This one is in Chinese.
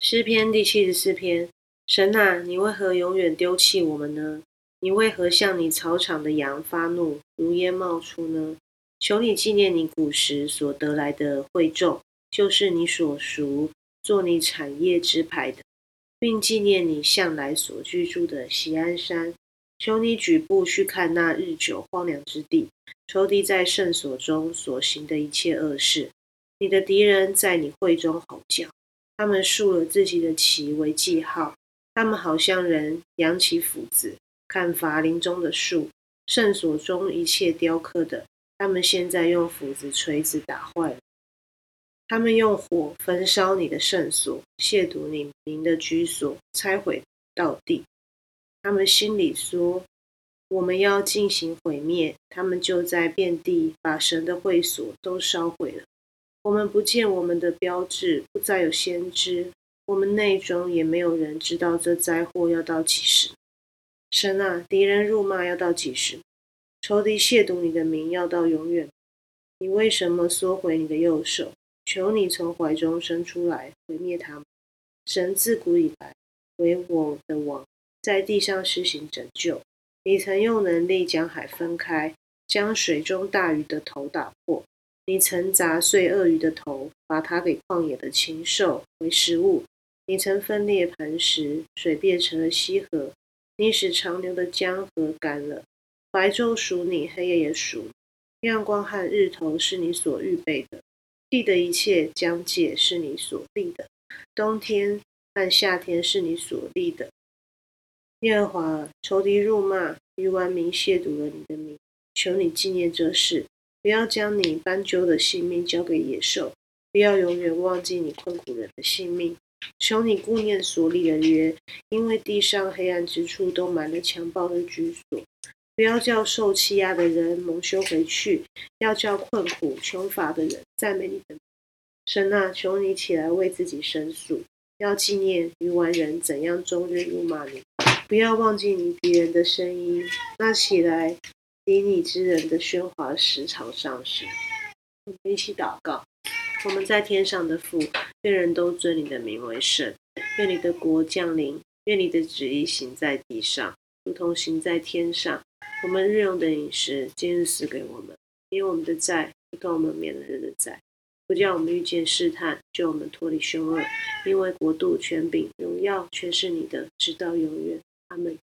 诗篇第七十四篇：神啊，你为何永远丢弃我们呢？你为何向你草场的羊发怒，如烟冒出呢？求你纪念你古时所得来的惠众，就是你所属做你产业之牌的，并纪念你向来所居住的锡安山。求你举步去看那日久荒凉之地，仇敌在圣所中所行的一切恶事。你的敌人在你会中吼叫。他们竖了自己的旗为记号，他们好像人扬起斧子看伐林中的树，圣所中一切雕刻的，他们现在用斧子、锤子打坏了。他们用火焚烧你的圣所，亵渎你名的居所，拆毁到地。他们心里说：“我们要进行毁灭。”他们就在遍地把神的会所都烧毁了。我们不见我们的标志，不再有先知。我们内中也没有人知道这灾祸要到几时。神啊，敌人辱骂要到几时？仇敌亵渎你的名要到永远。你为什么缩回你的右手？求你从怀中伸出来，毁灭他们。神自古以来为我的王，在地上施行拯救。你曾用能力将海分开，将水中大鱼的头打破。你曾砸碎鳄鱼的头，把它给旷野的禽兽为食物。你曾分裂磐石，水变成了溪河。你使长流的江河干了。白昼属你，黑夜也属。亮光和日头是你所预备的。地的一切疆界是你所立的。冬天和夏天是你所立的。耶和华，仇敌辱骂，愚顽民亵渎了你的名。求你纪念这事。不要将你斑鸠的性命交给野兽，不要永远忘记你困苦人的性命。求你顾念所立的约，因为地上黑暗之处都满了强暴的居所。不要叫受欺压的人蒙羞回去，要叫困苦穷乏的人赞美你的神啊！求你起来为自己申诉，要纪念愚顽人怎样终日辱骂你。不要忘记你敌人的声音，那起来。以你之人的喧哗时常上升。我们一起祷告：我们在天上的父，愿人都尊你的名为圣。愿你的国降临，愿你的旨意行在地上，如同行在天上。我们日用的饮食，今日赐给我们，因为我们的债，如同我们免了人的债。不叫我们遇见试探，救我们脱离凶恶。因为国度、权柄、荣耀，全是你的，直到永远。阿门。